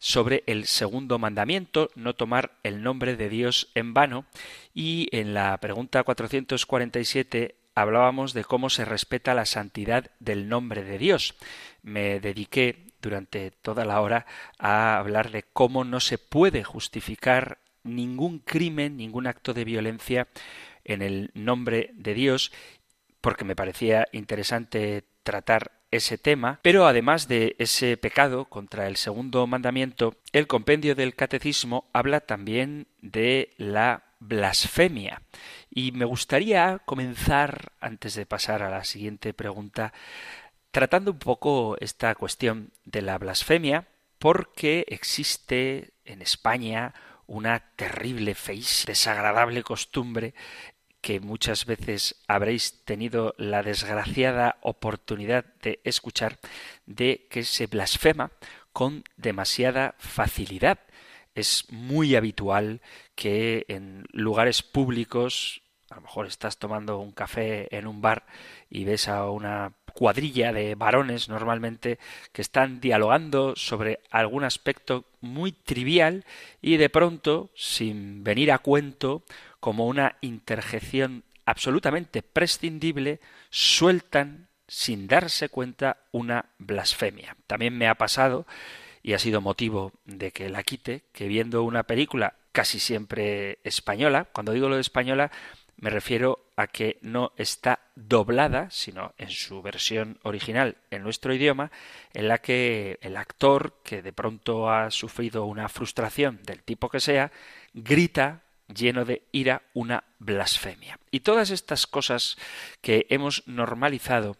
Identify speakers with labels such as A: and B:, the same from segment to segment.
A: sobre el segundo mandamiento, no tomar el nombre de Dios en vano, y en la pregunta 447 hablábamos de cómo se respeta la santidad del nombre de Dios. Me dediqué durante toda la hora a hablar de cómo no se puede justificar ningún crimen, ningún acto de violencia en el nombre de Dios, porque me parecía interesante tratar ese tema, pero además de ese pecado contra el segundo mandamiento, el compendio del catecismo habla también de la blasfemia. Y me gustaría comenzar, antes de pasar a la siguiente pregunta, tratando un poco esta cuestión de la blasfemia, porque existe en España una terrible, feísima, desagradable costumbre que muchas veces habréis tenido la desgraciada oportunidad de escuchar de que se blasfema con demasiada facilidad. Es muy habitual que en lugares públicos, a lo mejor estás tomando un café en un bar y ves a una cuadrilla de varones normalmente que están dialogando sobre algún aspecto muy trivial y de pronto, sin venir a cuento, como una interjección absolutamente prescindible, sueltan sin darse cuenta una blasfemia. También me ha pasado, y ha sido motivo de que la quite, que viendo una película casi siempre española, cuando digo lo de española, me refiero a que no está doblada, sino en su versión original en nuestro idioma, en la que el actor, que de pronto ha sufrido una frustración del tipo que sea, grita lleno de ira, una blasfemia. Y todas estas cosas que hemos normalizado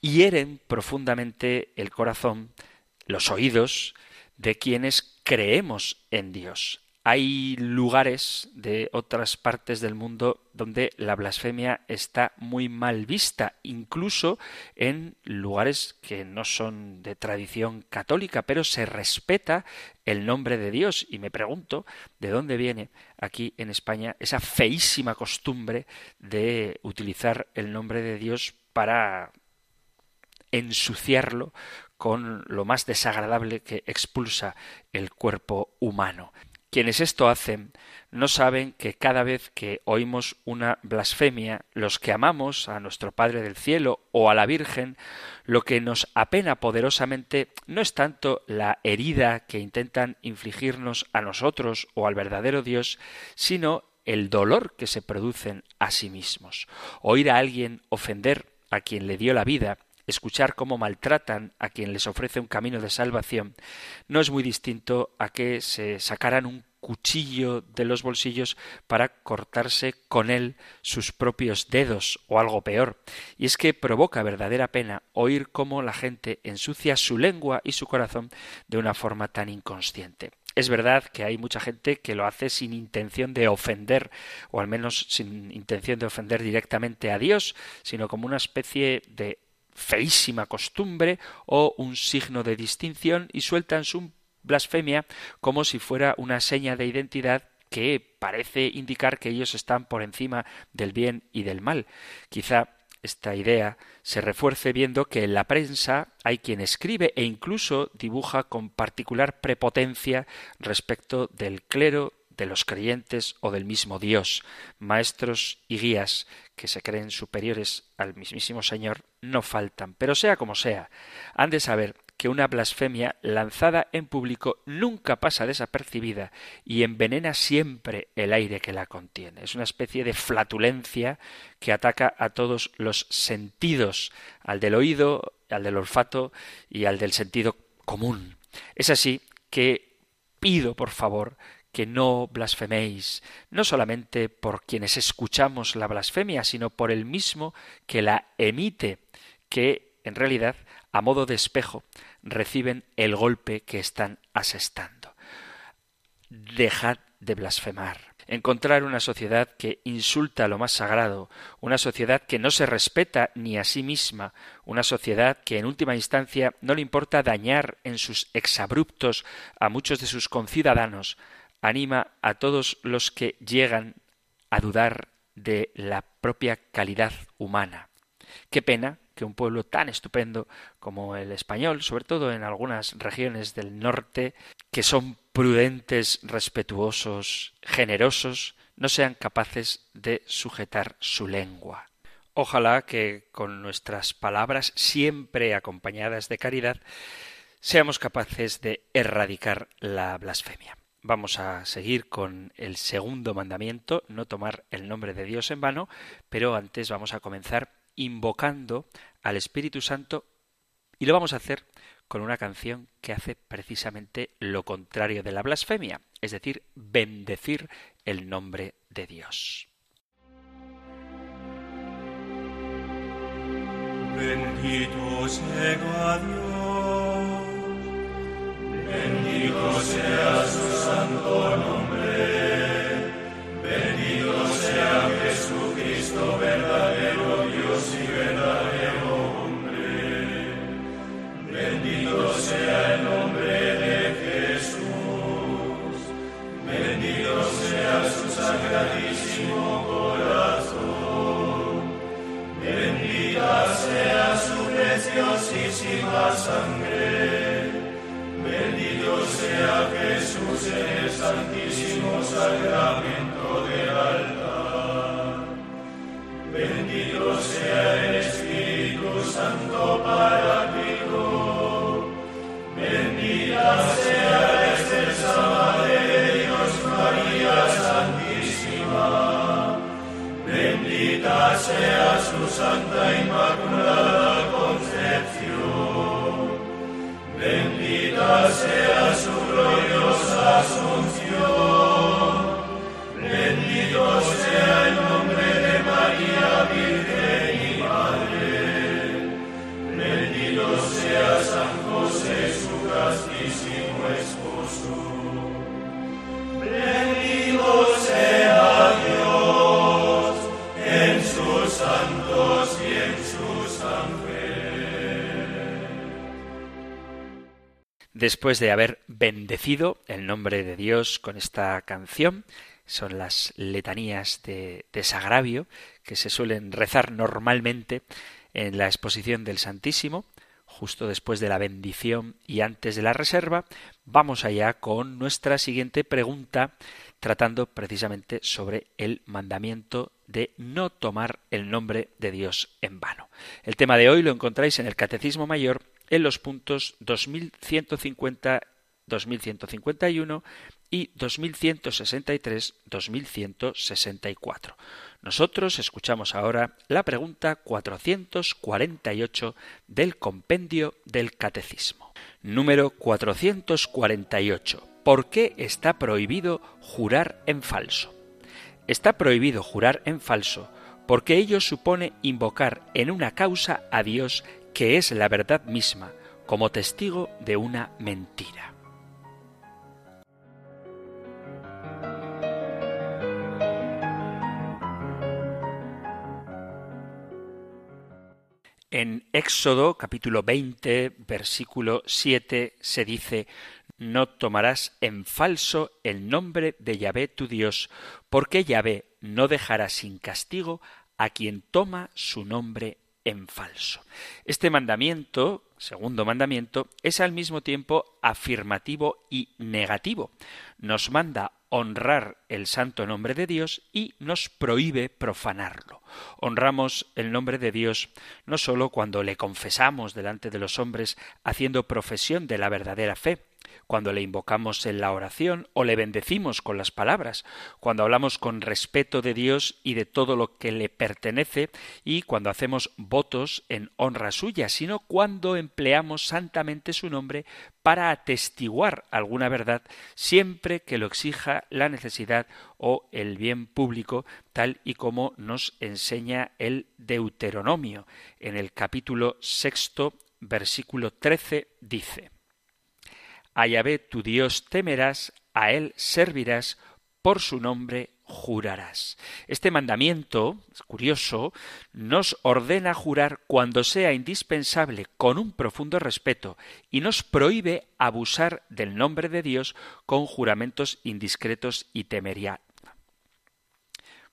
A: hieren profundamente el corazón, los oídos de quienes creemos en Dios. Hay lugares de otras partes del mundo donde la blasfemia está muy mal vista, incluso en lugares que no son de tradición católica, pero se respeta el nombre de Dios. Y me pregunto de dónde viene aquí en España esa feísima costumbre de utilizar el nombre de Dios para ensuciarlo con lo más desagradable que expulsa el cuerpo humano. Quienes esto hacen no saben que cada vez que oímos una blasfemia, los que amamos a nuestro Padre del Cielo o a la Virgen, lo que nos apena poderosamente no es tanto la herida que intentan infligirnos a nosotros o al verdadero Dios, sino el dolor que se producen a sí mismos. Oír a alguien ofender a quien le dio la vida escuchar cómo maltratan a quien les ofrece un camino de salvación, no es muy distinto a que se sacaran un cuchillo de los bolsillos para cortarse con él sus propios dedos o algo peor. Y es que provoca verdadera pena oír cómo la gente ensucia su lengua y su corazón de una forma tan inconsciente. Es verdad que hay mucha gente que lo hace sin intención de ofender, o al menos sin intención de ofender directamente a Dios, sino como una especie de feísima costumbre o un signo de distinción y sueltan su blasfemia como si fuera una seña de identidad que parece indicar que ellos están por encima del bien y del mal. Quizá esta idea se refuerce viendo que en la prensa hay quien escribe e incluso dibuja con particular prepotencia respecto del clero, de los creyentes o del mismo Dios, maestros y guías que se creen superiores al mismísimo Señor, no faltan. Pero sea como sea, han de saber que una blasfemia lanzada en público nunca pasa desapercibida y envenena siempre el aire que la contiene. Es una especie de flatulencia que ataca a todos los sentidos, al del oído, al del olfato y al del sentido común. Es así que pido, por favor, que no blasfeméis, no solamente por quienes escuchamos la blasfemia, sino por el mismo que la emite, que en realidad, a modo de espejo, reciben el golpe que están asestando. Dejad de blasfemar. Encontrar una sociedad que insulta lo más sagrado, una sociedad que no se respeta ni a sí misma, una sociedad que en última instancia no le importa dañar en sus exabruptos a muchos de sus conciudadanos, anima a todos los que llegan a dudar de la propia calidad humana. Qué pena que un pueblo tan estupendo como el español, sobre todo en algunas regiones del norte, que son prudentes, respetuosos, generosos, no sean capaces de sujetar su lengua. Ojalá que con nuestras palabras, siempre acompañadas de caridad, seamos capaces de erradicar la blasfemia. Vamos a seguir con el segundo mandamiento, no tomar el nombre de Dios en vano, pero antes vamos a comenzar invocando al Espíritu Santo y lo vamos a hacer con una canción que hace precisamente lo contrario de la blasfemia, es decir, bendecir el nombre de Dios.
B: Bendito sea Dios, bendito sea su santo
A: Después de haber bendecido el nombre de Dios con esta canción, son las letanías de desagravio que se suelen rezar normalmente en la exposición del Santísimo, justo después de la bendición y antes de la reserva, vamos allá con nuestra siguiente pregunta, tratando precisamente sobre el mandamiento de no tomar el nombre de Dios en vano. El tema de hoy lo encontráis en el Catecismo Mayor en los puntos 2150 2151 y 2163-2164. Nosotros escuchamos ahora la pregunta 448 del compendio del Catecismo. Número 448. ¿Por qué está prohibido jurar en falso? Está prohibido jurar en falso porque ello supone invocar en una causa a Dios que es la verdad misma, como testigo de una mentira. En Éxodo capítulo 20, versículo 7 se dice, No tomarás en falso el nombre de Yahvé tu Dios, porque Yahvé no dejará sin castigo a quien toma su nombre en falso. Este mandamiento, segundo mandamiento, es al mismo tiempo afirmativo y negativo. Nos manda honrar el santo nombre de Dios y nos prohíbe profanarlo. Honramos el nombre de Dios no sólo cuando le confesamos delante de los hombres haciendo profesión de la verdadera fe, cuando le invocamos en la oración o le bendecimos con las palabras, cuando hablamos con respeto de Dios y de todo lo que le pertenece y cuando hacemos votos en honra suya, sino cuando empleamos santamente su nombre para atestiguar alguna verdad siempre que lo exija la necesidad o el bien público, tal y como nos enseña el Deuteronomio. En el capítulo sexto, versículo trece, dice a Yahvé tu Dios temerás, a él servirás, por su nombre jurarás. Este mandamiento, curioso, nos ordena jurar cuando sea indispensable con un profundo respeto y nos prohíbe abusar del nombre de Dios con juramentos indiscretos y temeria,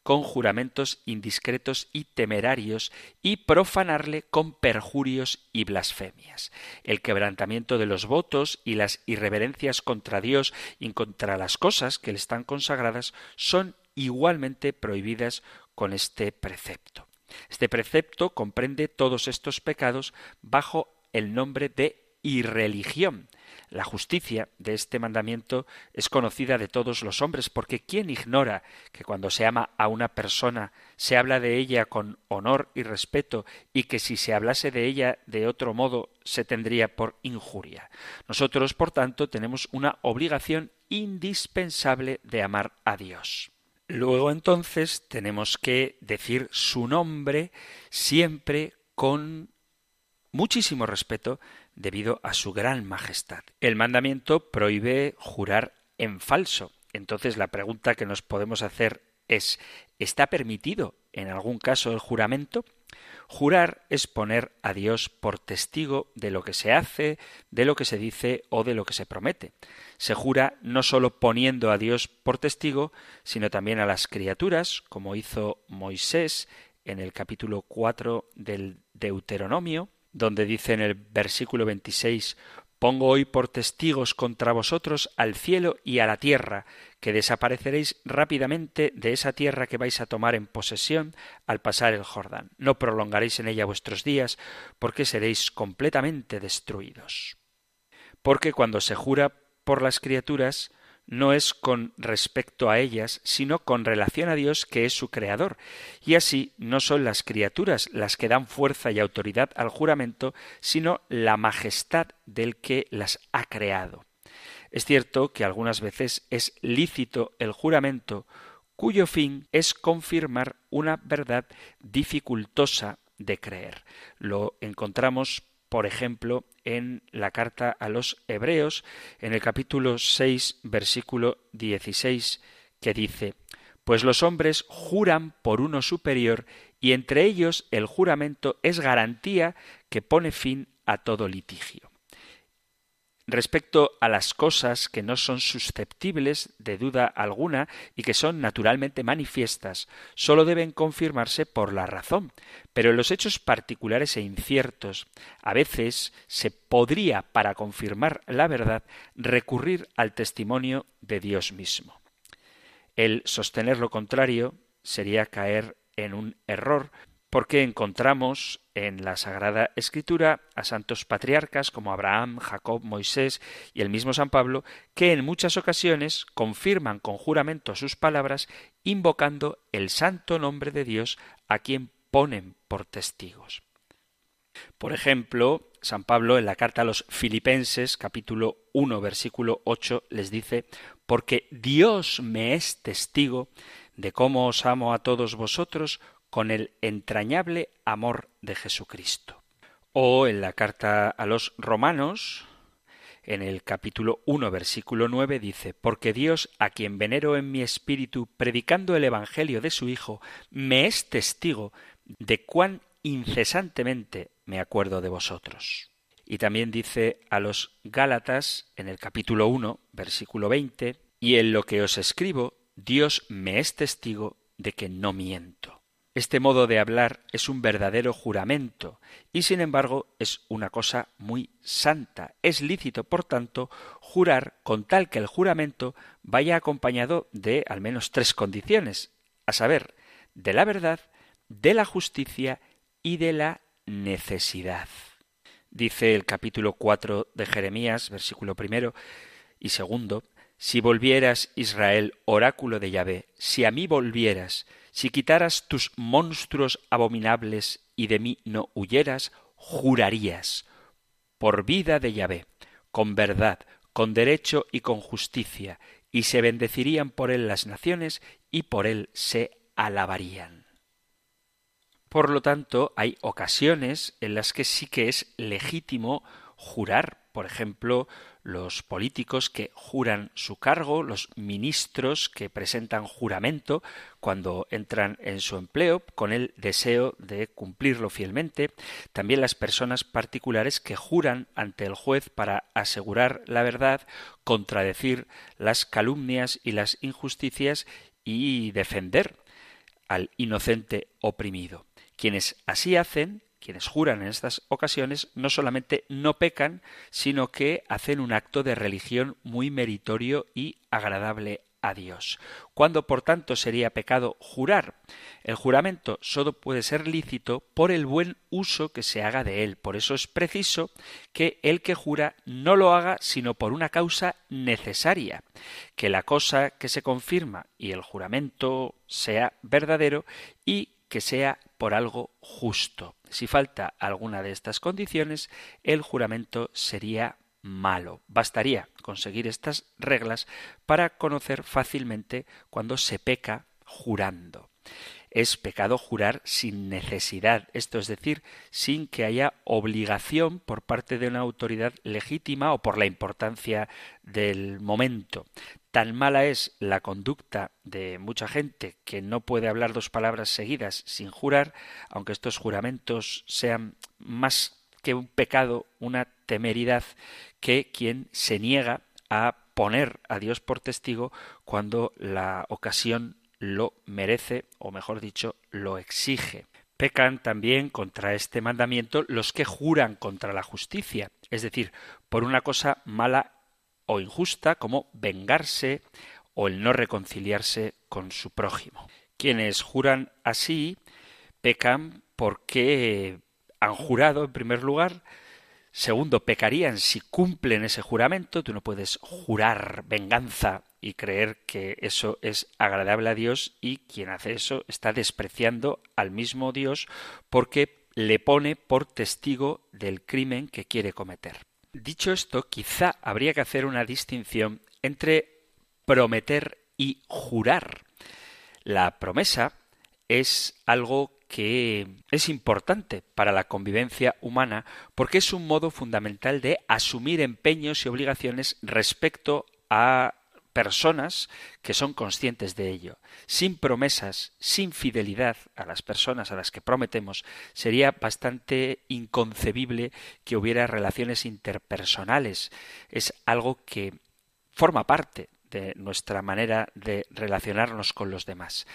A: con juramentos indiscretos y temerarios y profanarle con perjurios y blasfemias. El quebrantamiento de los votos y las irreverencias contra Dios y contra las cosas que le están consagradas son igualmente prohibidas con este precepto. Este precepto comprende todos estos pecados bajo el nombre de irreligión, la justicia de este mandamiento es conocida de todos los hombres, porque ¿quién ignora que cuando se ama a una persona se habla de ella con honor y respeto y que si se hablase de ella de otro modo se tendría por injuria? Nosotros, por tanto, tenemos una obligación indispensable de amar a Dios. Luego entonces tenemos que decir su nombre siempre con muchísimo respeto debido a su gran majestad. El mandamiento prohíbe jurar en falso. Entonces la pregunta que nos podemos hacer es ¿está permitido en algún caso el juramento? Jurar es poner a Dios por testigo de lo que se hace, de lo que se dice o de lo que se promete. Se jura no sólo poniendo a Dios por testigo, sino también a las criaturas, como hizo Moisés en el capítulo 4 del Deuteronomio, donde dice en el versículo 26 Pongo hoy por testigos contra vosotros al cielo y a la tierra, que desapareceréis rápidamente de esa tierra que vais a tomar en posesión al pasar el Jordán. No prolongaréis en ella vuestros días, porque seréis completamente destruidos. Porque cuando se jura por las criaturas, no es con respecto a ellas, sino con relación a Dios que es su creador. Y así no son las criaturas las que dan fuerza y autoridad al juramento, sino la majestad del que las ha creado. Es cierto que algunas veces es lícito el juramento, cuyo fin es confirmar una verdad dificultosa de creer. Lo encontramos por ejemplo, en la carta a los Hebreos, en el capítulo 6, versículo 16, que dice, Pues los hombres juran por uno superior, y entre ellos el juramento es garantía que pone fin a todo litigio. Respecto a las cosas que no son susceptibles de duda alguna y que son naturalmente manifiestas, sólo deben confirmarse por la razón, pero en los hechos particulares e inciertos, a veces se podría, para confirmar la verdad, recurrir al testimonio de Dios mismo. El sostener lo contrario sería caer en un error, porque encontramos en la Sagrada Escritura a santos patriarcas como Abraham, Jacob, Moisés y el mismo San Pablo, que en muchas ocasiones confirman con juramento sus palabras, invocando el santo nombre de Dios a quien ponen por testigos. Por ejemplo, San Pablo en la carta a los Filipenses, capítulo 1, versículo 8, les dice, porque Dios me es testigo de cómo os amo a todos vosotros con el entrañable amor de Jesucristo. O en la carta a los romanos, en el capítulo 1, versículo 9, dice, Porque Dios, a quien venero en mi espíritu, predicando el Evangelio de su Hijo, me es testigo de cuán incesantemente me acuerdo de vosotros. Y también dice a los Gálatas, en el capítulo 1, versículo 20, Y en lo que os escribo, Dios me es testigo de que no miento. Este modo de hablar es un verdadero juramento y sin embargo es una cosa muy santa. Es lícito, por tanto, jurar con tal que el juramento vaya acompañado de al menos tres condiciones, a saber, de la verdad, de la justicia y de la necesidad. Dice el capítulo 4 de Jeremías, versículo primero y segundo, si volvieras, Israel, oráculo de Yahvé, si a mí volvieras, si quitaras tus monstruos abominables y de mí no huyeras, jurarías, por vida de Yahvé, con verdad, con derecho y con justicia, y se bendecirían por él las naciones y por él se alabarían. Por lo tanto, hay ocasiones en las que sí que es legítimo jurar, por ejemplo, los políticos que juran su cargo, los ministros que presentan juramento cuando entran en su empleo con el deseo de cumplirlo fielmente, también las personas particulares que juran ante el juez para asegurar la verdad, contradecir las calumnias y las injusticias y defender al inocente oprimido. Quienes así hacen, quienes juran en estas ocasiones, no solamente no pecan, sino que hacen un acto de religión muy meritorio y agradable a Dios. ¿Cuándo, por tanto, sería pecado jurar? El juramento solo puede ser lícito por el buen uso que se haga de él. Por eso es preciso que el que jura no lo haga sino por una causa necesaria, que la cosa que se confirma y el juramento sea verdadero y que sea por algo justo. Si falta alguna de estas condiciones, el juramento sería malo. Bastaría conseguir estas reglas para conocer fácilmente cuando se peca jurando. Es pecado jurar sin necesidad, esto es decir, sin que haya obligación por parte de una autoridad legítima o por la importancia del momento. Tan mala es la conducta de mucha gente que no puede hablar dos palabras seguidas sin jurar, aunque estos juramentos sean más que un pecado, una temeridad, que quien se niega a poner a Dios por testigo cuando la ocasión lo merece, o mejor dicho, lo exige. Pecan también contra este mandamiento los que juran contra la justicia, es decir, por una cosa mala o injusta como vengarse o el no reconciliarse con su prójimo. Quienes juran así pecan porque han jurado en primer lugar, segundo pecarían si cumplen ese juramento, tú no puedes jurar venganza y creer que eso es agradable a Dios y quien hace eso está despreciando al mismo Dios porque le pone por testigo del crimen que quiere cometer. Dicho esto, quizá habría que hacer una distinción entre prometer y jurar. La promesa es algo que es importante para la convivencia humana porque es un modo fundamental de asumir empeños y obligaciones respecto a personas que son conscientes de ello. Sin promesas, sin fidelidad a las personas a las que prometemos, sería bastante inconcebible que hubiera relaciones interpersonales. Es algo que forma parte de nuestra manera de relacionarnos con los demás.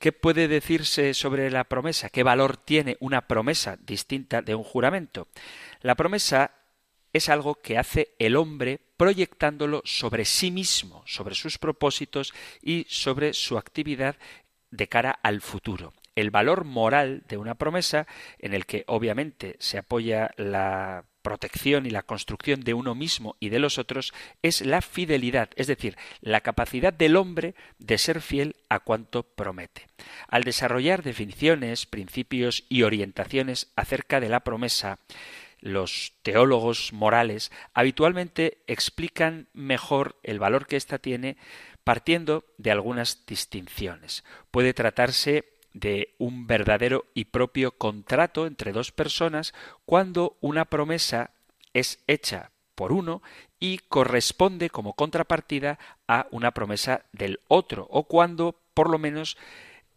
A: ¿Qué puede decirse sobre la promesa? ¿Qué valor tiene una promesa distinta de un juramento? La promesa es algo que hace el hombre proyectándolo sobre sí mismo, sobre sus propósitos y sobre su actividad de cara al futuro. El valor moral de una promesa, en el que obviamente se apoya la protección y la construcción de uno mismo y de los otros, es la fidelidad, es decir, la capacidad del hombre de ser fiel a cuanto promete. Al desarrollar definiciones, principios y orientaciones acerca de la promesa, los teólogos morales habitualmente explican mejor el valor que ésta tiene partiendo de algunas distinciones. Puede tratarse de un verdadero y propio contrato entre dos personas cuando una promesa es hecha por uno y corresponde como contrapartida a una promesa del otro o cuando por lo menos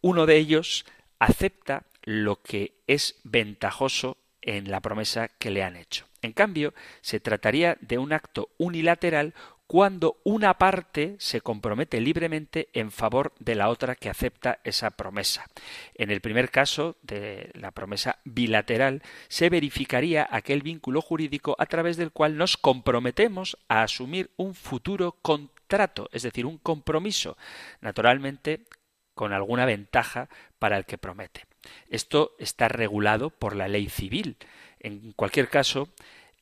A: uno de ellos acepta lo que es ventajoso en la promesa que le han hecho. En cambio, se trataría de un acto unilateral cuando una parte se compromete libremente en favor de la otra que acepta esa promesa. En el primer caso de la promesa bilateral se verificaría aquel vínculo jurídico a través del cual nos comprometemos a asumir un futuro contrato, es decir, un compromiso, naturalmente con alguna ventaja para el que promete. Esto está regulado por la ley civil. En cualquier caso,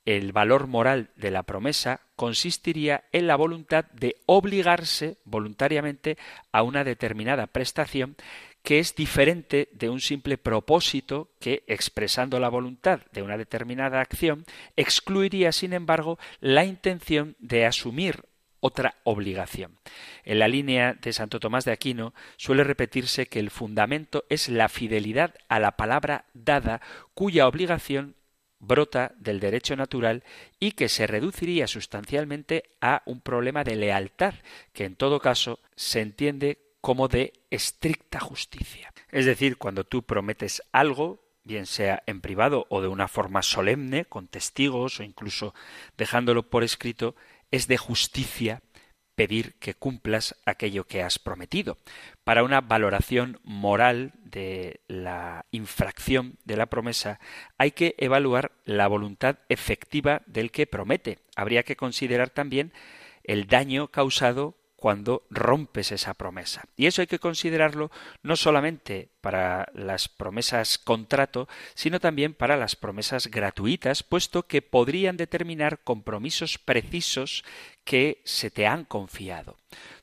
A: el valor moral de la promesa consistiría en la voluntad de obligarse voluntariamente a una determinada prestación que es diferente de un simple propósito que, expresando la voluntad de una determinada acción, excluiría, sin embargo, la intención de asumir otra obligación. En la línea de Santo Tomás de Aquino suele repetirse que el fundamento es la fidelidad a la palabra dada, cuya obligación brota del derecho natural y que se reduciría sustancialmente a un problema de lealtad, que en todo caso se entiende como de estricta justicia. Es decir, cuando tú prometes algo, bien sea en privado o de una forma solemne, con testigos o incluso dejándolo por escrito, es de justicia pedir que cumplas aquello que has prometido. Para una valoración moral de la infracción de la promesa hay que evaluar la voluntad efectiva del que promete. Habría que considerar también el daño causado cuando rompes esa promesa. Y eso hay que considerarlo no solamente para las promesas contrato, sino también para las promesas gratuitas, puesto que podrían determinar compromisos precisos que se te han confiado.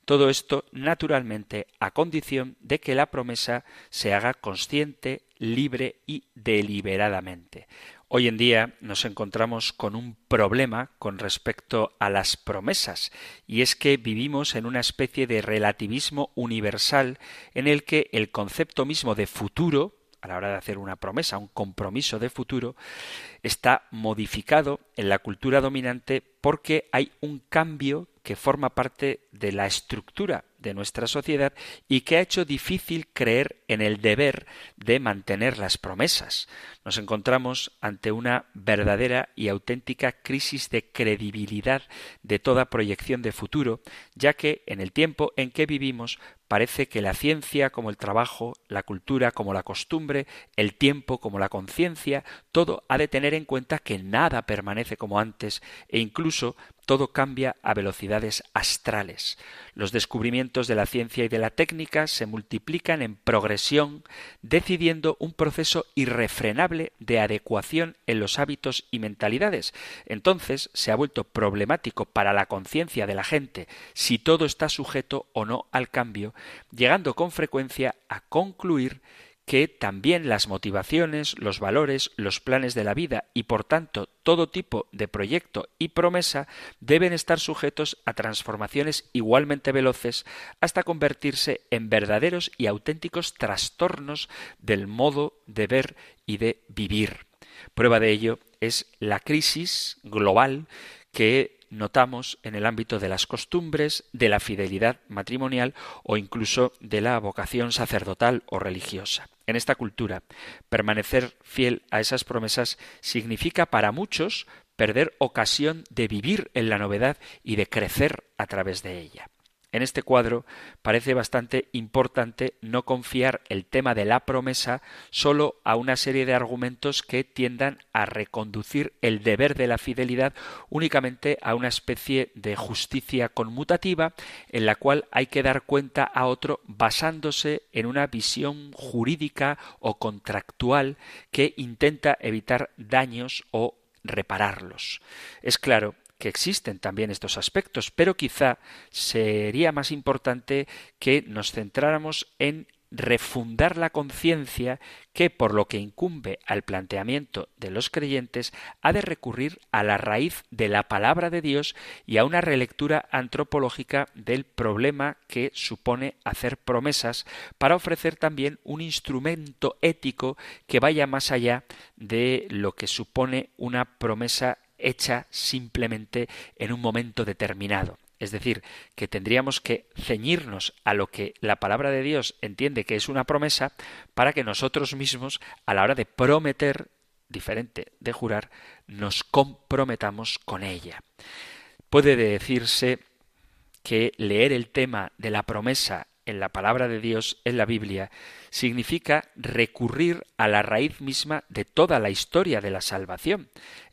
A: Todo esto, naturalmente, a condición de que la promesa se haga consciente, libre y deliberadamente. Hoy en día nos encontramos con un problema con respecto a las promesas, y es que vivimos en una especie de relativismo universal en el que el concepto mismo de futuro, a la hora de hacer una promesa, un compromiso de futuro, está modificado en la cultura dominante porque hay un cambio que forma parte de la estructura de nuestra sociedad y que ha hecho difícil creer en el deber de mantener las promesas. Nos encontramos ante una verdadera y auténtica crisis de credibilidad de toda proyección de futuro, ya que en el tiempo en que vivimos parece que la ciencia como el trabajo, la cultura como la costumbre, el tiempo como la conciencia, todo ha de tener en cuenta que nada permanece como antes e incluso todo cambia a velocidades astrales. Los descubrimientos de la ciencia y de la técnica se multiplican en progresión, decidiendo un proceso irrefrenable de adecuación en los hábitos y mentalidades. Entonces se ha vuelto problemático para la conciencia de la gente si todo está sujeto o no al cambio, llegando con frecuencia a concluir que también las motivaciones, los valores, los planes de la vida y por tanto todo tipo de proyecto y promesa deben estar sujetos a transformaciones igualmente veloces hasta convertirse en verdaderos y auténticos trastornos del modo de ver y de vivir. Prueba de ello es la crisis global que notamos en el ámbito de las costumbres, de la fidelidad matrimonial o incluso de la vocación sacerdotal o religiosa. En esta cultura, permanecer fiel a esas promesas significa para muchos perder ocasión de vivir en la novedad y de crecer a través de ella. En este cuadro parece bastante importante no confiar el tema de la promesa solo a una serie de argumentos que tiendan a reconducir el deber de la fidelidad únicamente a una especie de justicia conmutativa en la cual hay que dar cuenta a otro basándose en una visión jurídica o contractual que intenta evitar daños o repararlos. Es claro que existen también estos aspectos, pero quizá sería más importante que nos centráramos en refundar la conciencia que, por lo que incumbe al planteamiento de los creyentes, ha de recurrir a la raíz de la palabra de Dios y a una relectura antropológica del problema que supone hacer promesas para ofrecer también un instrumento ético que vaya más allá de lo que supone una promesa hecha simplemente en un momento determinado. Es decir, que tendríamos que ceñirnos a lo que la palabra de Dios entiende que es una promesa para que nosotros mismos, a la hora de prometer, diferente de jurar, nos comprometamos con ella. Puede decirse que leer el tema de la promesa en la palabra de Dios en la Biblia significa recurrir a la raíz misma de toda la historia de la salvación.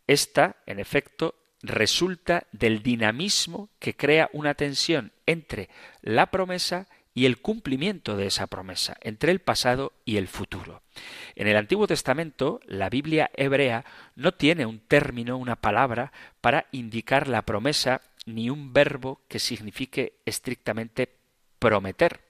A: Esta, en efecto, resulta del dinamismo que crea una tensión entre la promesa y el cumplimiento de esa promesa, entre el pasado y el futuro. En el Antiguo Testamento, la Biblia hebrea no tiene un término, una palabra, para indicar la promesa, ni un verbo que signifique estrictamente prometer.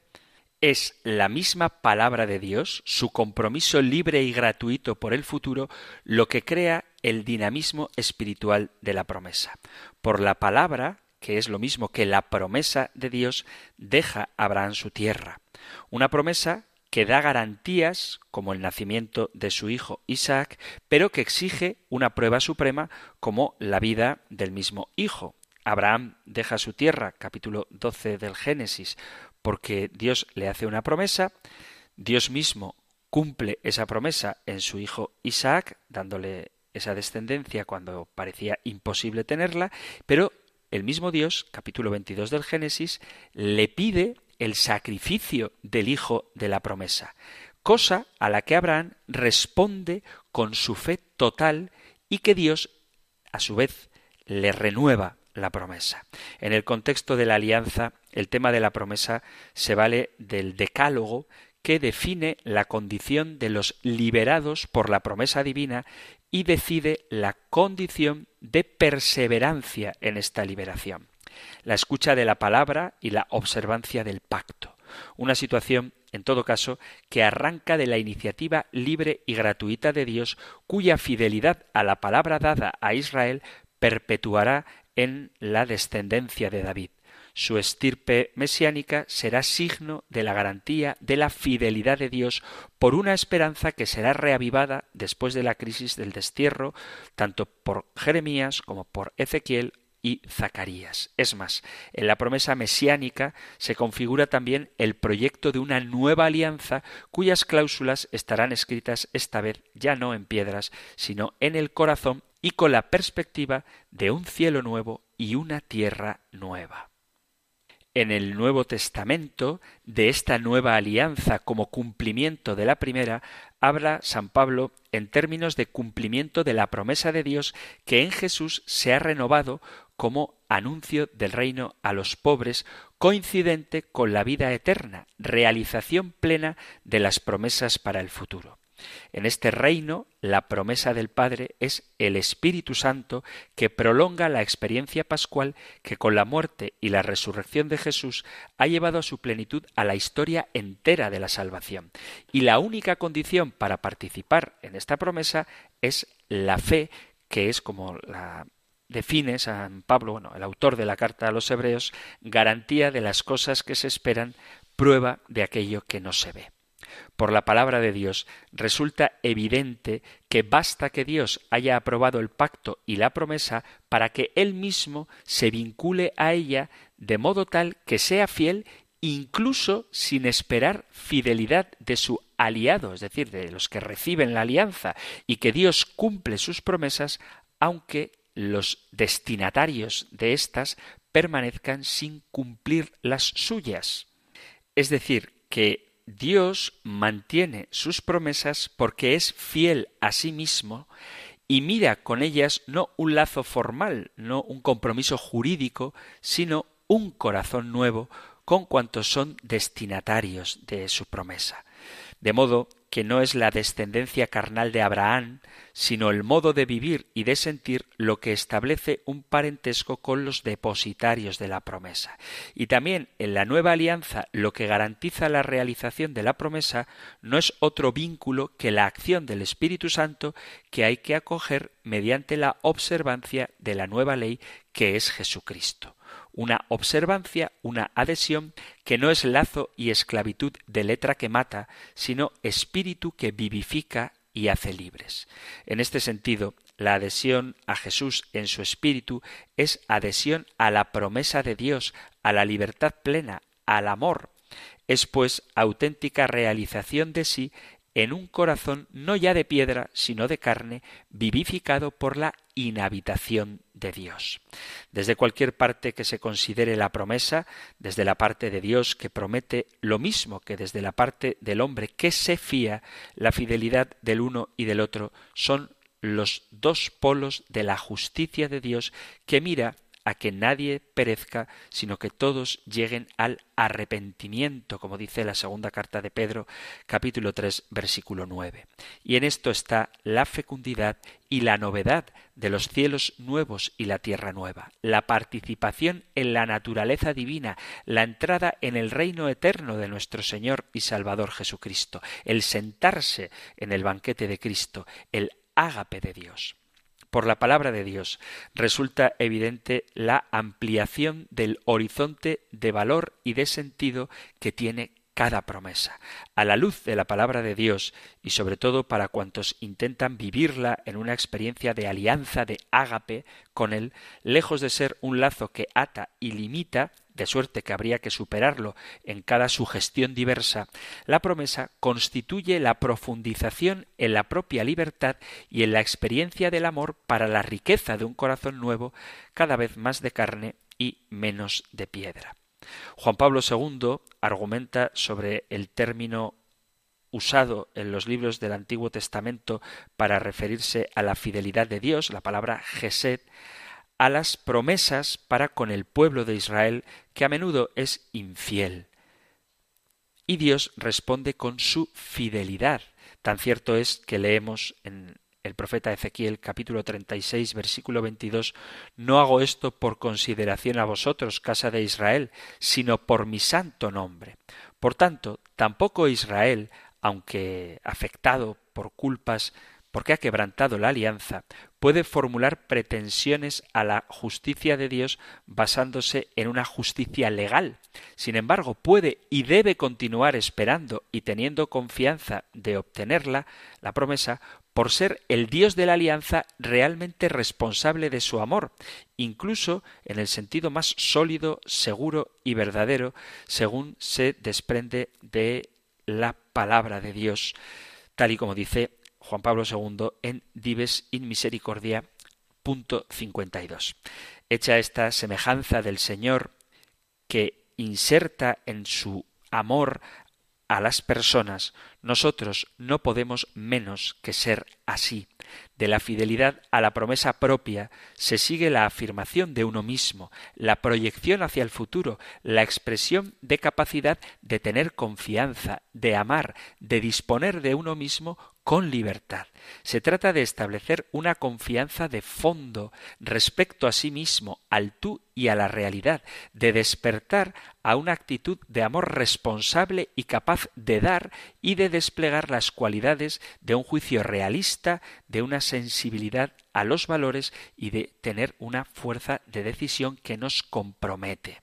A: Es la misma palabra de Dios, su compromiso libre y gratuito por el futuro, lo que crea el dinamismo espiritual de la promesa. Por la palabra, que es lo mismo que la promesa de Dios, deja Abraham su tierra. Una promesa que da garantías, como el nacimiento de su hijo Isaac, pero que exige una prueba suprema, como la vida del mismo hijo. Abraham deja su tierra, capítulo 12 del Génesis, porque Dios le hace una promesa, Dios mismo cumple esa promesa en su hijo Isaac, dándole esa descendencia cuando parecía imposible tenerla, pero el mismo Dios, capítulo 22 del Génesis, le pide el sacrificio del hijo de la promesa, cosa a la que Abraham responde con su fe total y que Dios, a su vez, le renueva la promesa. En el contexto de la alianza, el tema de la promesa se vale del decálogo que define la condición de los liberados por la promesa divina y decide la condición de perseverancia en esta liberación. La escucha de la palabra y la observancia del pacto. Una situación, en todo caso, que arranca de la iniciativa libre y gratuita de Dios, cuya fidelidad a la palabra dada a Israel perpetuará en la descendencia de David. Su estirpe mesiánica será signo de la garantía de la fidelidad de Dios por una esperanza que será reavivada después de la crisis del destierro, tanto por Jeremías como por Ezequiel y Zacarías. Es más, en la promesa mesiánica se configura también el proyecto de una nueva alianza cuyas cláusulas estarán escritas esta vez ya no en piedras, sino en el corazón y con la perspectiva de un cielo nuevo y una tierra nueva en el Nuevo Testamento de esta nueva alianza como cumplimiento de la primera, habla San Pablo en términos de cumplimiento de la promesa de Dios que en Jesús se ha renovado como anuncio del reino a los pobres, coincidente con la vida eterna, realización plena de las promesas para el futuro. En este reino, la promesa del Padre es el Espíritu Santo que prolonga la experiencia pascual que con la muerte y la resurrección de Jesús ha llevado a su plenitud a la historia entera de la salvación. Y la única condición para participar en esta promesa es la fe, que es como la define San Pablo, bueno, el autor de la carta a los hebreos, garantía de las cosas que se esperan, prueba de aquello que no se ve por la palabra de Dios, resulta evidente que basta que Dios haya aprobado el pacto y la promesa para que Él mismo se vincule a ella de modo tal que sea fiel incluso sin esperar fidelidad de su aliado, es decir, de los que reciben la alianza, y que Dios cumple sus promesas, aunque los destinatarios de éstas permanezcan sin cumplir las suyas. Es decir, que Dios mantiene sus promesas porque es fiel a sí mismo y mira con ellas no un lazo formal, no un compromiso jurídico, sino un corazón nuevo con cuantos son destinatarios de su promesa. De modo que no es la descendencia carnal de Abraham, sino el modo de vivir y de sentir lo que establece un parentesco con los depositarios de la promesa. Y también en la nueva alianza lo que garantiza la realización de la promesa no es otro vínculo que la acción del Espíritu Santo que hay que acoger mediante la observancia de la nueva ley que es Jesucristo una observancia, una adhesión que no es lazo y esclavitud de letra que mata, sino espíritu que vivifica y hace libres. En este sentido, la adhesión a Jesús en su espíritu es adhesión a la promesa de Dios, a la libertad plena, al amor. Es pues auténtica realización de sí en un corazón no ya de piedra, sino de carne, vivificado por la inhabitación de Dios. Desde cualquier parte que se considere la promesa, desde la parte de Dios que promete lo mismo que desde la parte del hombre que se fía, la fidelidad del uno y del otro son los dos polos de la justicia de Dios que mira a que nadie perezca, sino que todos lleguen al arrepentimiento, como dice la segunda carta de Pedro, capítulo 3, versículo 9. Y en esto está la fecundidad y la novedad de los cielos nuevos y la tierra nueva, la participación en la naturaleza divina, la entrada en el reino eterno de nuestro Señor y Salvador Jesucristo, el sentarse en el banquete de Cristo, el ágape de Dios por la palabra de Dios, resulta evidente la ampliación del horizonte de valor y de sentido que tiene cada promesa. A la luz de la palabra de Dios y sobre todo para cuantos intentan vivirla en una experiencia de alianza de ágape con él, lejos de ser un lazo que ata y limita, de suerte que habría que superarlo en cada sugestión diversa, la promesa constituye la profundización en la propia libertad y en la experiencia del amor para la riqueza de un corazón nuevo, cada vez más de carne y menos de piedra. Juan Pablo II argumenta sobre el término usado en los libros del Antiguo Testamento para referirse a la fidelidad de Dios, la palabra Gesed, a las promesas para con el pueblo de Israel, que a menudo es infiel. Y Dios responde con su fidelidad. Tan cierto es que leemos en el profeta Ezequiel capítulo 36 versículo 22, No hago esto por consideración a vosotros, casa de Israel, sino por mi santo nombre. Por tanto, tampoco Israel, aunque afectado por culpas porque ha quebrantado la alianza, puede formular pretensiones a la justicia de Dios basándose en una justicia legal. Sin embargo, puede y debe continuar esperando y teniendo confianza de obtenerla, la promesa, por ser el Dios de la alianza realmente responsable de su amor, incluso en el sentido más sólido, seguro y verdadero, según se desprende de la palabra de Dios, tal y como dice Juan Pablo II en Dives in Misericordia, punto 52. Hecha esta semejanza del Señor que inserta en su amor a las personas, nosotros no podemos menos que ser así. De la fidelidad a la promesa propia se sigue la afirmación de uno mismo, la proyección hacia el futuro, la expresión de capacidad de tener confianza, de amar, de disponer de uno mismo con libertad. Se trata de establecer una confianza de fondo respecto a sí mismo, al tú y a la realidad, de despertar a una actitud de amor responsable y capaz de dar y de desplegar las cualidades de un juicio realista, de una sensibilidad a los valores y de tener una fuerza de decisión que nos compromete.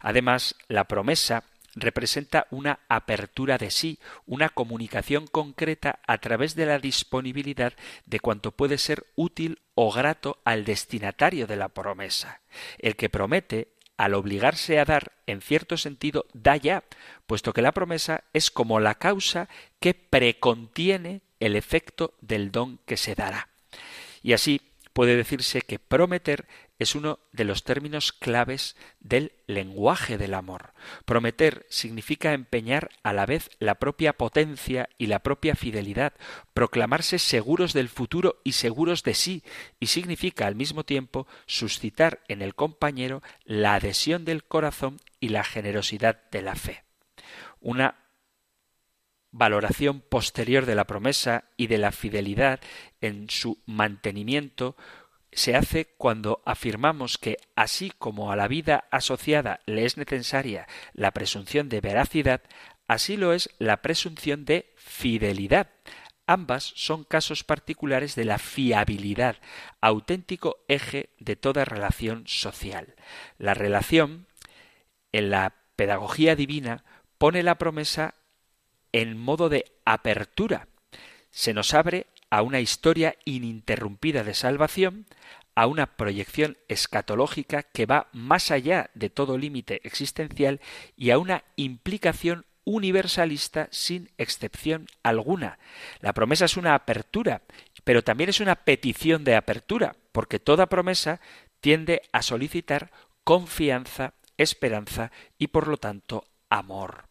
A: Además, la promesa representa una apertura de sí, una comunicación concreta a través de la disponibilidad de cuanto puede ser útil o grato al destinatario de la promesa. El que promete, al obligarse a dar, en cierto sentido, da ya, puesto que la promesa es como la causa que precontiene el efecto del don que se dará. Y así puede decirse que prometer es uno de los términos claves del lenguaje del amor. Prometer significa empeñar a la vez la propia potencia y la propia fidelidad, proclamarse seguros del futuro y seguros de sí, y significa al mismo tiempo suscitar en el compañero la adhesión del corazón y la generosidad de la fe. Una valoración posterior de la promesa y de la fidelidad en su mantenimiento se hace cuando afirmamos que, así como a la vida asociada le es necesaria la presunción de veracidad, así lo es la presunción de fidelidad. Ambas son casos particulares de la fiabilidad, auténtico eje de toda relación social. La relación, en la pedagogía divina, pone la promesa en modo de apertura. Se nos abre a una historia ininterrumpida de salvación, a una proyección escatológica que va más allá de todo límite existencial y a una implicación universalista sin excepción alguna. La promesa es una apertura, pero también es una petición de apertura, porque toda promesa tiende a solicitar confianza, esperanza y por lo tanto amor.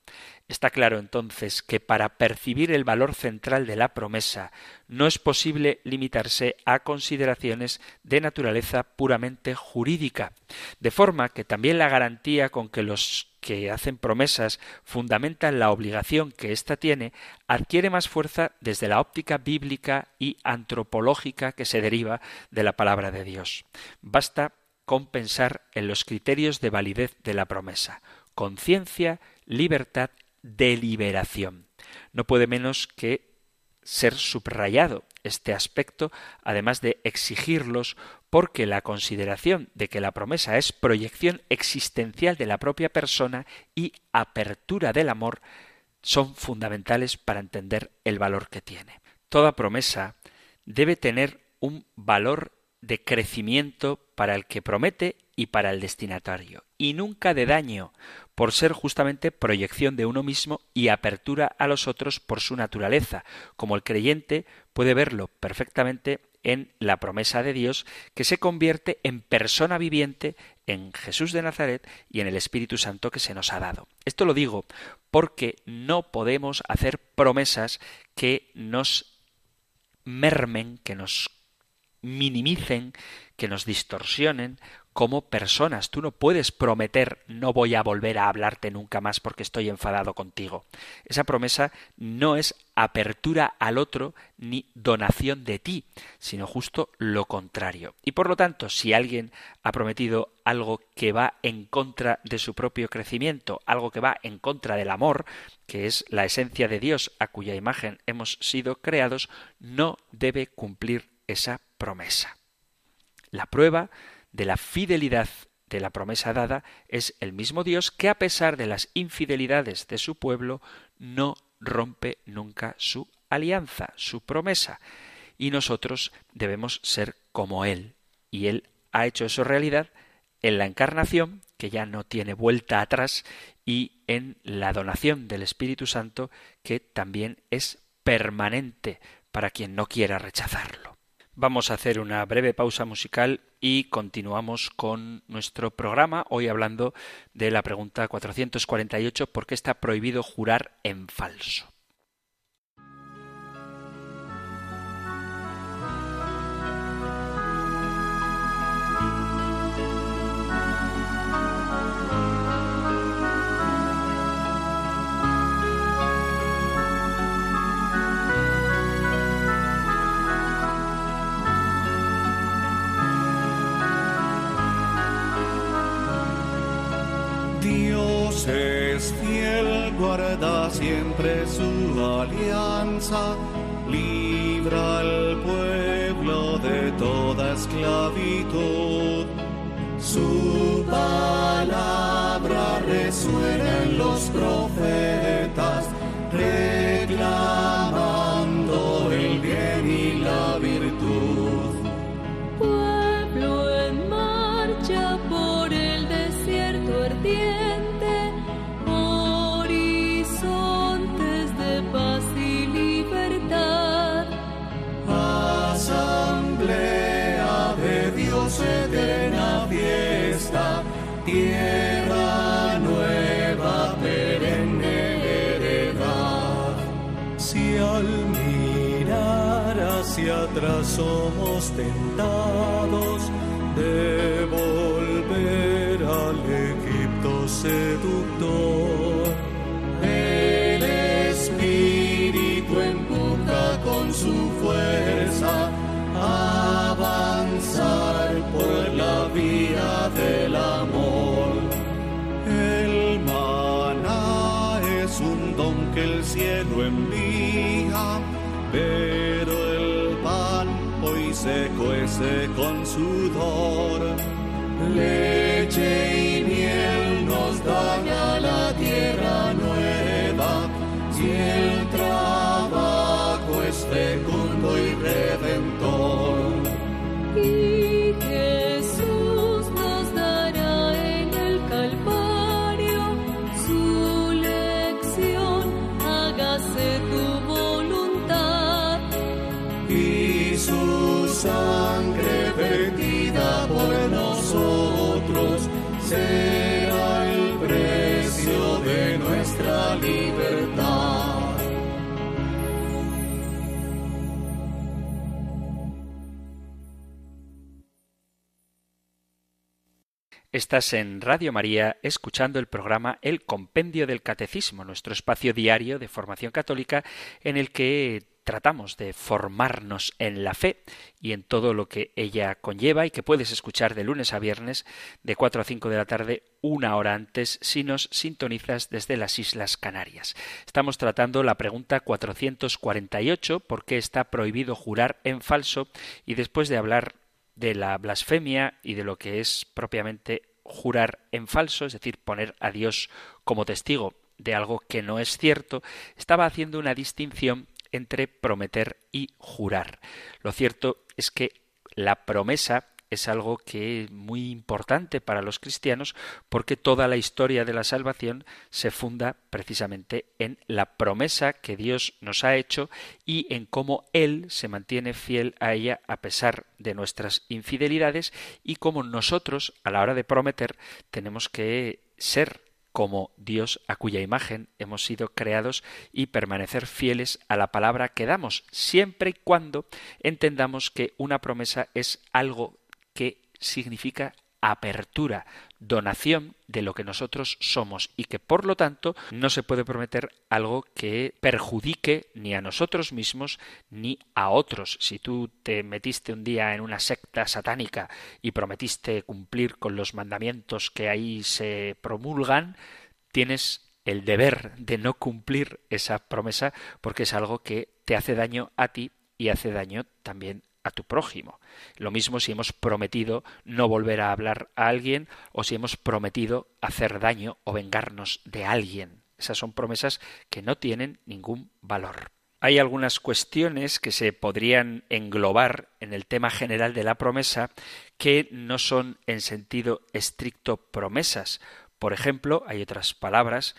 A: Está claro entonces que para percibir el valor central de la promesa no es posible limitarse a consideraciones de naturaleza puramente jurídica, de forma que también la garantía con que los que hacen promesas fundamentan la obligación que ésta tiene, adquiere más fuerza desde la óptica bíblica y antropológica que se deriva de la palabra de Dios. Basta con pensar en los criterios de validez de la promesa conciencia, libertad deliberación. No puede menos que ser subrayado este aspecto, además de exigirlos, porque la consideración de que la promesa es proyección existencial de la propia persona y apertura del amor son fundamentales para entender el valor que tiene. Toda promesa debe tener un valor de crecimiento para el que promete y para el destinatario, y nunca de daño, por ser justamente proyección de uno mismo y apertura a los otros por su naturaleza, como el creyente puede verlo perfectamente en la promesa de Dios que se convierte en persona viviente en Jesús de Nazaret y en el Espíritu Santo que se nos ha dado. Esto lo digo porque no podemos hacer promesas que nos mermen, que nos minimicen, que nos distorsionen como personas. Tú no puedes prometer no voy a volver a hablarte nunca más porque estoy enfadado contigo. Esa promesa no es apertura al otro ni donación de ti, sino justo lo contrario. Y por lo tanto, si alguien ha prometido algo que va en contra de su propio crecimiento, algo que va en contra del amor, que es la esencia de Dios a cuya imagen hemos sido creados, no debe cumplir esa promesa. La prueba de la fidelidad de la promesa dada es el mismo Dios que a pesar de las infidelidades de su pueblo no rompe nunca su alianza, su promesa. Y nosotros debemos ser como Él. Y Él ha hecho eso realidad en la encarnación, que ya no tiene vuelta atrás, y en la donación del Espíritu Santo, que también es permanente para quien no quiera rechazarlo. Vamos a hacer una breve pausa musical y continuamos con nuestro programa, hoy hablando de la pregunta 448, ¿por qué está prohibido jurar en falso?
B: Guarda siempre somos tentados se cuece con sudor. Leche y miel nos dan a la
A: Estás en Radio María escuchando el programa El Compendio del Catecismo, nuestro espacio diario de formación católica en el que tratamos de formarnos en la fe y en todo lo que ella conlleva y que puedes escuchar de lunes a viernes de 4 a 5 de la tarde, una hora antes, si nos sintonizas desde las Islas Canarias. Estamos tratando la pregunta 448, ¿por qué está prohibido jurar en falso? Y después de hablar de la blasfemia y de lo que es propiamente jurar en falso, es decir, poner a Dios como testigo de algo que no es cierto, estaba haciendo una distinción entre prometer y jurar. Lo cierto es que la promesa es algo que es muy importante para los cristianos porque toda la historia de la salvación se funda precisamente en la promesa que Dios nos ha hecho y en cómo Él se mantiene fiel a ella a pesar de nuestras infidelidades y cómo nosotros a la hora de prometer tenemos que ser como Dios a cuya imagen hemos sido creados y permanecer fieles a la palabra que damos, siempre y cuando entendamos que una promesa es algo que significa apertura, donación de lo que nosotros somos y que por lo tanto no se puede prometer algo que perjudique ni a nosotros mismos ni a otros. Si tú te metiste un día en una secta satánica y prometiste cumplir con los mandamientos que ahí se promulgan, tienes el deber de no cumplir esa promesa porque es algo que te hace daño a ti y hace daño también a tu prójimo. Lo mismo si hemos prometido no volver a hablar a alguien o si hemos prometido hacer daño o vengarnos de alguien. Esas son promesas que no tienen ningún valor. Hay algunas cuestiones que se podrían englobar en el tema general de la promesa que no son en sentido estricto promesas. Por ejemplo, hay otras palabras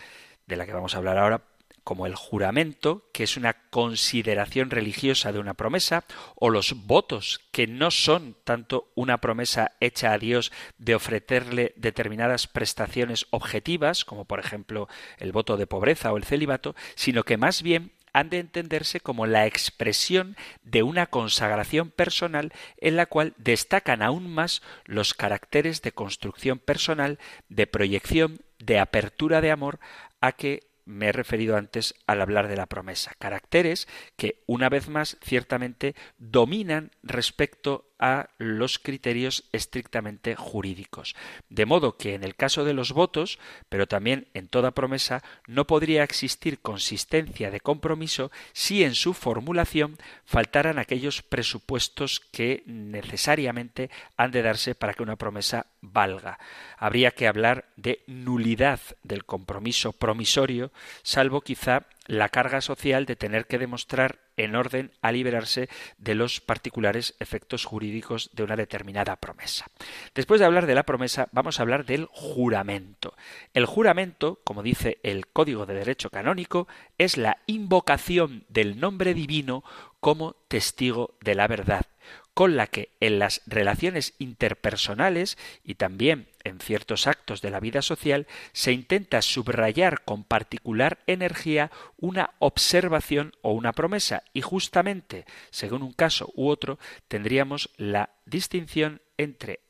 A: de la que vamos a hablar ahora, como el juramento, que es una consideración religiosa de una promesa, o los votos, que no son tanto una promesa hecha a Dios de ofrecerle determinadas prestaciones objetivas, como por ejemplo el voto de pobreza o el celibato, sino que más bien han de entenderse como la expresión de una consagración personal en la cual destacan aún más los caracteres de construcción personal, de proyección, de apertura de amor a que me he referido antes al hablar de la promesa. Caracteres que, una vez más, ciertamente dominan respecto a los criterios estrictamente jurídicos. De modo que en el caso de los votos, pero también en toda promesa, no podría existir consistencia de compromiso si en su formulación faltaran aquellos presupuestos que necesariamente han de darse para que una promesa valga. Habría que hablar de nulidad del compromiso promisorio, salvo quizá la carga social de tener que demostrar en orden a liberarse de los particulares efectos jurídicos de una determinada promesa. Después de hablar de la promesa, vamos a hablar del juramento. El juramento, como dice el Código de Derecho Canónico, es la invocación del nombre divino como testigo de la verdad, con la que en las relaciones interpersonales y también en ciertos actos de la vida social se intenta subrayar con particular energía una observación o una promesa y justamente, según un caso u otro, tendríamos la distinción entre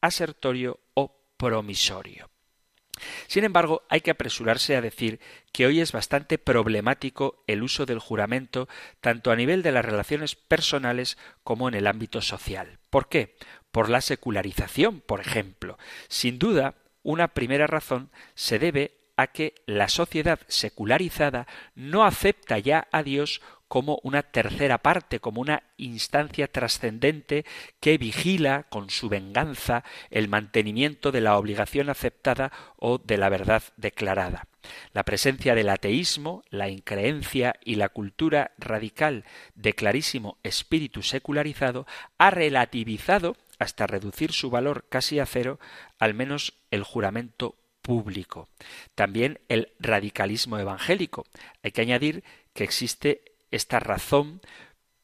A: asertorio o promisorio. Sin embargo, hay que apresurarse a decir que hoy es bastante problemático el uso del juramento tanto a nivel de las relaciones personales como en el ámbito social. ¿Por qué? Por la secularización, por ejemplo. Sin duda, una primera razón se debe a que la sociedad secularizada no acepta ya a Dios como una tercera parte, como una instancia trascendente que vigila con su venganza el mantenimiento de la obligación aceptada o de la verdad declarada. La presencia del ateísmo, la increencia y la cultura radical de clarísimo espíritu secularizado ha relativizado hasta reducir su valor casi a cero, al menos el juramento público. También el radicalismo evangélico. Hay que añadir que existe esta razón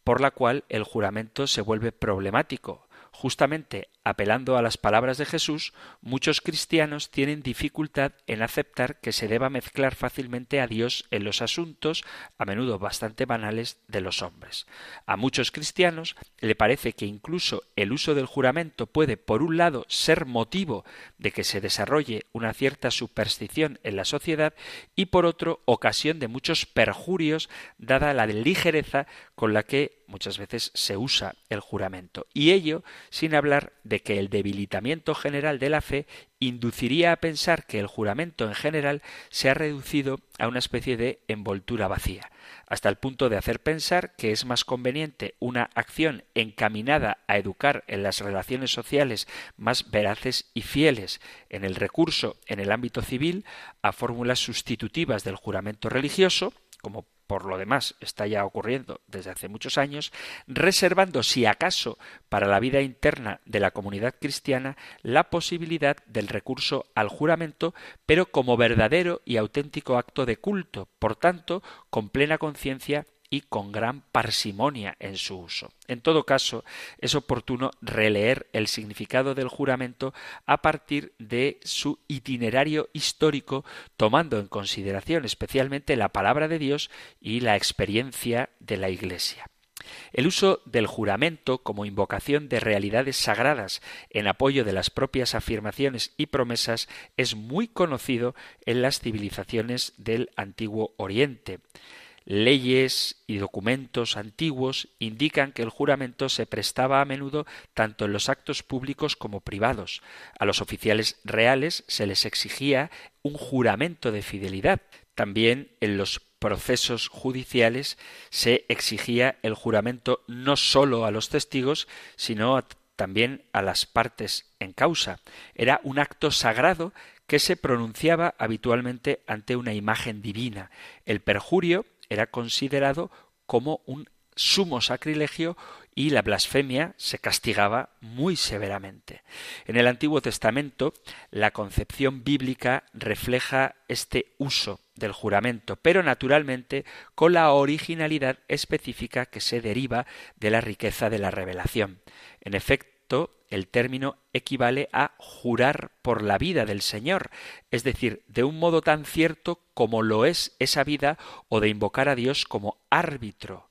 A: por la cual el juramento se vuelve problemático. Justamente apelando a las palabras de Jesús, muchos cristianos tienen dificultad en aceptar que se deba mezclar fácilmente a Dios en los asuntos, a menudo bastante banales, de los hombres. A muchos cristianos le parece que incluso el uso del juramento puede, por un lado, ser motivo de que se desarrolle una cierta superstición en la sociedad y, por otro, ocasión de muchos perjurios, dada la ligereza con la que muchas veces se usa el juramento. Y ello sin hablar de que el debilitamiento general de la fe induciría a pensar que el juramento en general se ha reducido a una especie de envoltura vacía, hasta el punto de hacer pensar que es más conveniente una acción encaminada a educar en las relaciones sociales más veraces y fieles en el recurso en el ámbito civil a fórmulas sustitutivas del juramento religioso, como por lo demás está ya ocurriendo desde hace muchos años, reservando, si acaso, para la vida interna de la comunidad cristiana la posibilidad del recurso al juramento, pero como verdadero y auténtico acto de culto, por tanto, con plena conciencia con gran parsimonia en su uso. En todo caso, es oportuno releer el significado del juramento a partir de su itinerario histórico, tomando en consideración especialmente la palabra de Dios y la experiencia de la Iglesia. El uso del juramento como invocación de realidades sagradas en apoyo de las propias afirmaciones y promesas es muy conocido en las civilizaciones del antiguo Oriente. Leyes y documentos antiguos indican que el juramento se prestaba a menudo tanto en los actos públicos como privados. A los oficiales reales se les exigía un juramento de fidelidad. También en los procesos judiciales se exigía el juramento no sólo a los testigos, sino también a las partes en causa. Era un acto sagrado que se pronunciaba habitualmente ante una imagen divina. El perjurio era considerado como un sumo sacrilegio y la blasfemia se castigaba muy severamente. En el Antiguo Testamento, la concepción bíblica refleja este uso del juramento, pero naturalmente con la originalidad específica que se deriva de la riqueza de la revelación. En efecto, el término equivale a jurar por la vida del Señor, es decir, de un modo tan cierto como lo es esa vida o de invocar a Dios como árbitro.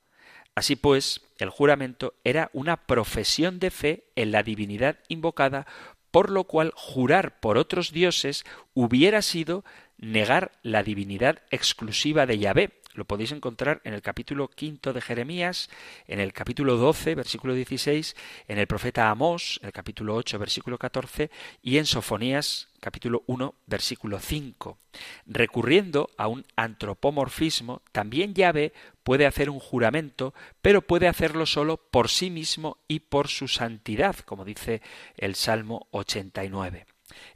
A: Así pues, el juramento era una profesión de fe en la divinidad invocada, por lo cual jurar por otros dioses hubiera sido negar la divinidad exclusiva de Yahvé, lo podéis encontrar en el capítulo quinto de Jeremías, en el capítulo 12, versículo 16, en el profeta Amós, el capítulo 8, versículo 14, y en Sofonías, capítulo 1, versículo 5. Recurriendo a un antropomorfismo, también Yahvé puede hacer un juramento, pero puede hacerlo solo por sí mismo y por su santidad, como dice el Salmo 89.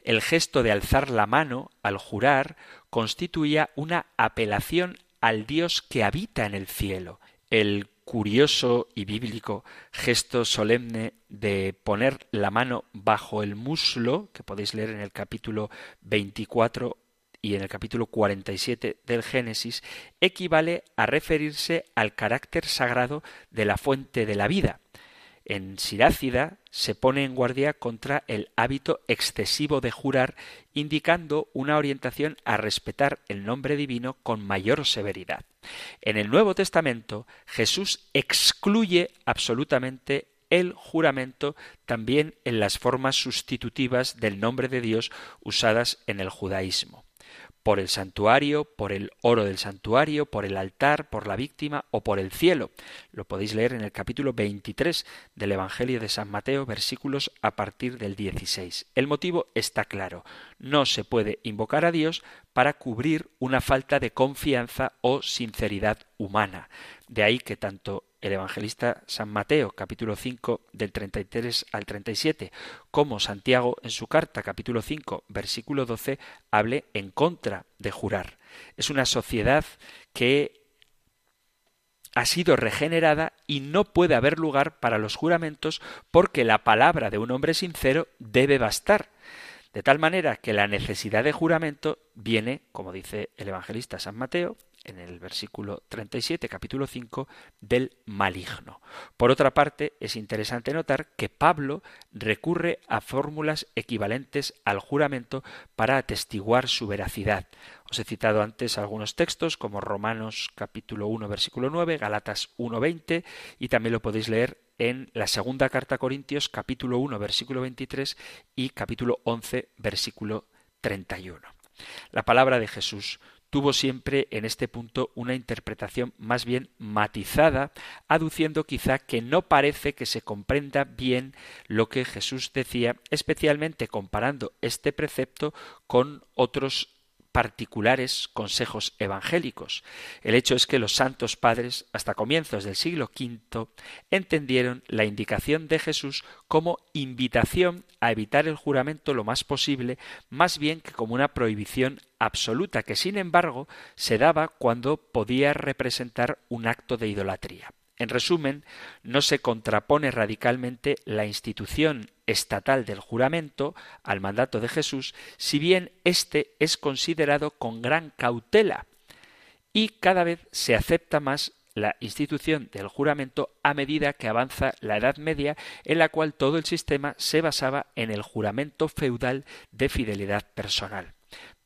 A: El gesto de alzar la mano al jurar constituía una apelación al Dios que habita en el cielo. El curioso y bíblico gesto solemne de poner la mano bajo el muslo, que podéis leer en el capítulo 24 y en el capítulo 47 del Génesis, equivale a referirse al carácter sagrado de la fuente de la vida en Sirácida se pone en guardia contra el hábito excesivo de jurar, indicando una orientación a respetar el nombre divino con mayor severidad. En el Nuevo Testamento, Jesús excluye absolutamente el juramento también en las formas sustitutivas del nombre de Dios usadas en el judaísmo por el santuario, por el oro del santuario, por el altar, por la víctima o por el cielo. Lo podéis leer en el capítulo 23 del Evangelio de San Mateo, versículos a partir del 16. El motivo está claro. No se puede invocar a Dios para cubrir una falta de confianza o sinceridad humana. De ahí que tanto el evangelista San Mateo, capítulo 5, del 33 al 37, como Santiago en su carta, capítulo 5, versículo 12, hable en contra de jurar. Es una sociedad que ha sido regenerada y no puede haber lugar para los juramentos porque la palabra de un hombre sincero debe bastar. De tal manera que la necesidad de juramento viene, como dice el evangelista San Mateo, en el versículo 37, capítulo 5, del maligno. Por otra parte, es interesante notar que Pablo recurre a fórmulas equivalentes al juramento para atestiguar su veracidad. Os he citado antes algunos textos como Romanos capítulo 1, versículo 9, Galatas 1, 20 y también lo podéis leer en la segunda carta a Corintios capítulo 1, versículo 23 y capítulo 11, versículo 31. La palabra de Jesús tuvo siempre en este punto una interpretación más bien matizada, aduciendo quizá que no parece que se comprenda bien lo que Jesús decía, especialmente comparando este precepto con otros particulares consejos evangélicos. El hecho es que los santos padres, hasta comienzos del siglo V, entendieron la indicación de Jesús como invitación a evitar el juramento lo más posible, más bien que como una prohibición absoluta que, sin embargo, se daba cuando podía representar un acto de idolatría. En resumen, no se contrapone radicalmente la institución estatal del juramento al mandato de Jesús, si bien éste es considerado con gran cautela y cada vez se acepta más la institución del juramento a medida que avanza la Edad Media, en la cual todo el sistema se basaba en el juramento feudal de fidelidad personal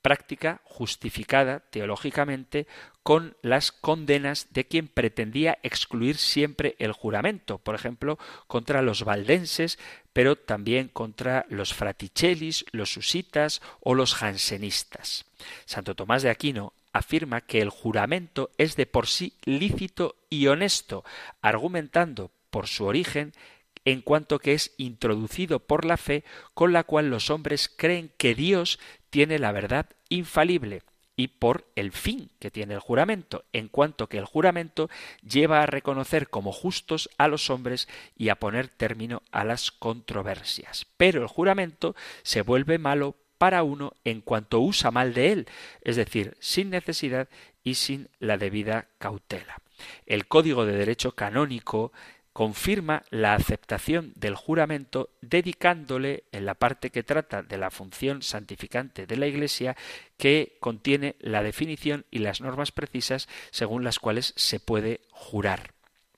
A: práctica justificada teológicamente con las condenas de quien pretendía excluir siempre el juramento, por ejemplo, contra los valdenses, pero también contra los fraticellis, los susitas o los jansenistas. Santo Tomás de Aquino afirma que el juramento es de por sí lícito y honesto, argumentando por su origen en cuanto que es introducido por la fe con la cual los hombres creen que Dios tiene la verdad infalible y por el fin que tiene el juramento, en cuanto que el juramento lleva a reconocer como justos a los hombres y a poner término a las controversias. Pero el juramento se vuelve malo para uno en cuanto usa mal de él, es decir, sin necesidad y sin la debida cautela. El Código de Derecho Canónico confirma la aceptación del juramento dedicándole en la parte que trata de la función santificante de la Iglesia que contiene la definición y las normas precisas según las cuales se puede jurar.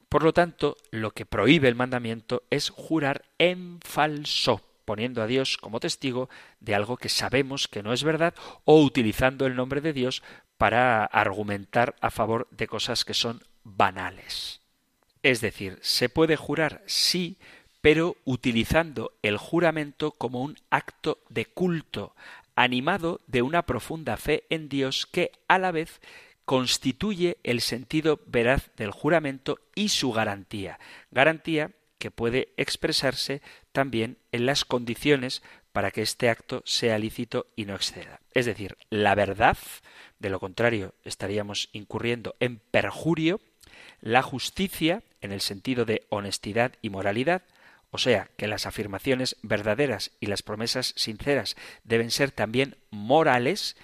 A: Por lo tanto, lo que prohíbe el mandamiento es jurar en falso, poniendo a Dios como testigo de algo que sabemos que no es verdad o utilizando el nombre de Dios para argumentar a favor de cosas que son banales. Es decir, se puede jurar sí, pero utilizando el juramento como un acto de culto, animado de una profunda fe en Dios que a la vez constituye el sentido veraz del juramento y su garantía, garantía que puede expresarse también en las condiciones para que este acto sea lícito y no exceda. Es decir, la verdad, de lo contrario estaríamos incurriendo en perjurio, la justicia, en el sentido de honestidad y moralidad, o sea, que las afirmaciones verdaderas y las promesas sinceras deben ser también morales,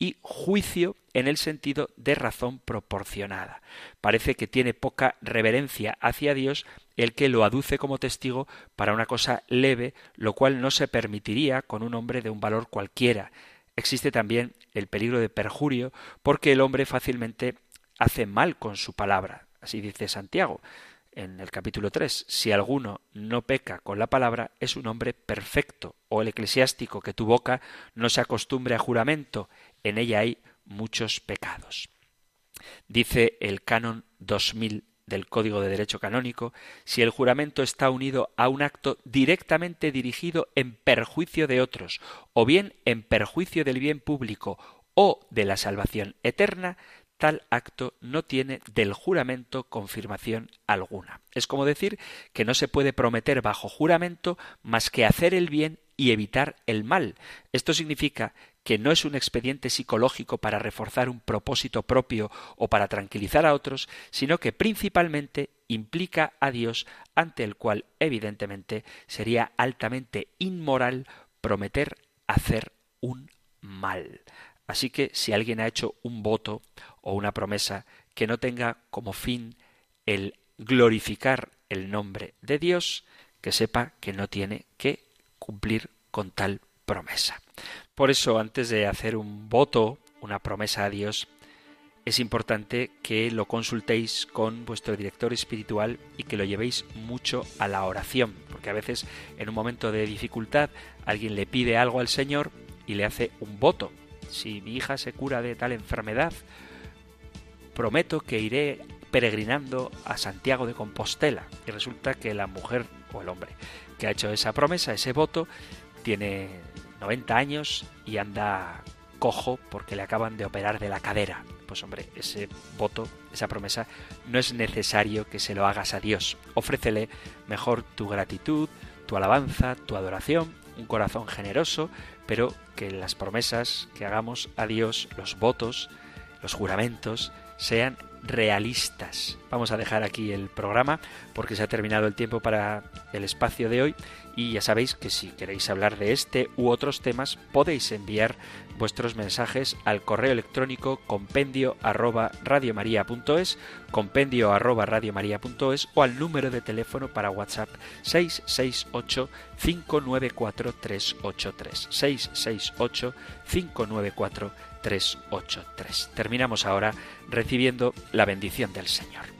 A: y juicio en el sentido de razón proporcionada. Parece que tiene poca reverencia hacia Dios el que lo aduce como testigo para una cosa leve, lo cual no se permitiría con un hombre de un valor cualquiera. Existe también el peligro de perjurio porque el hombre fácilmente hace mal con su palabra. Así dice Santiago en el capítulo 3, si alguno no peca con la palabra, es un hombre perfecto, o el eclesiástico que tu boca no se acostumbre a juramento, en ella hay muchos pecados. Dice el canon 2000 del Código de Derecho Canónico, si el juramento está unido a un acto directamente dirigido en perjuicio de otros, o bien en perjuicio del bien público o de la salvación eterna, tal acto no tiene del juramento confirmación alguna. Es como decir que no se puede prometer bajo juramento más que hacer el bien y evitar el mal. Esto significa que no es un expediente psicológico para reforzar un propósito propio o para tranquilizar a otros, sino que principalmente implica a Dios ante el cual evidentemente sería altamente inmoral prometer hacer un mal. Así que si alguien ha hecho un voto o una promesa que no tenga como fin el glorificar el nombre de Dios, que sepa que no tiene que cumplir con tal promesa. Por eso, antes de hacer un voto, una promesa a Dios, es importante que lo consultéis con vuestro director espiritual y que lo llevéis mucho a la oración, porque a veces en un momento de dificultad alguien le pide algo al Señor y le hace un voto. Si mi hija se cura de tal enfermedad, prometo que iré peregrinando a Santiago de Compostela. Y resulta que la mujer o el hombre que ha hecho esa promesa, ese voto, tiene 90 años y anda cojo porque le acaban de operar de la cadera. Pues hombre, ese voto, esa promesa, no es necesario que se lo hagas a Dios. Ofrécele mejor tu gratitud, tu alabanza, tu adoración, un corazón generoso, pero que las promesas que hagamos a Dios, los votos, los juramentos, sean realistas. Vamos a dejar aquí el programa porque se ha terminado el tiempo para el espacio de hoy y ya sabéis que si queréis hablar de este u otros temas podéis enviar vuestros mensajes al correo electrónico compendio arroba radiomaria.es, compendio arroba radiomaria.es o al número de teléfono para WhatsApp 668 594 383 668 594 383. Terminamos ahora recibiendo la bendición del Señor.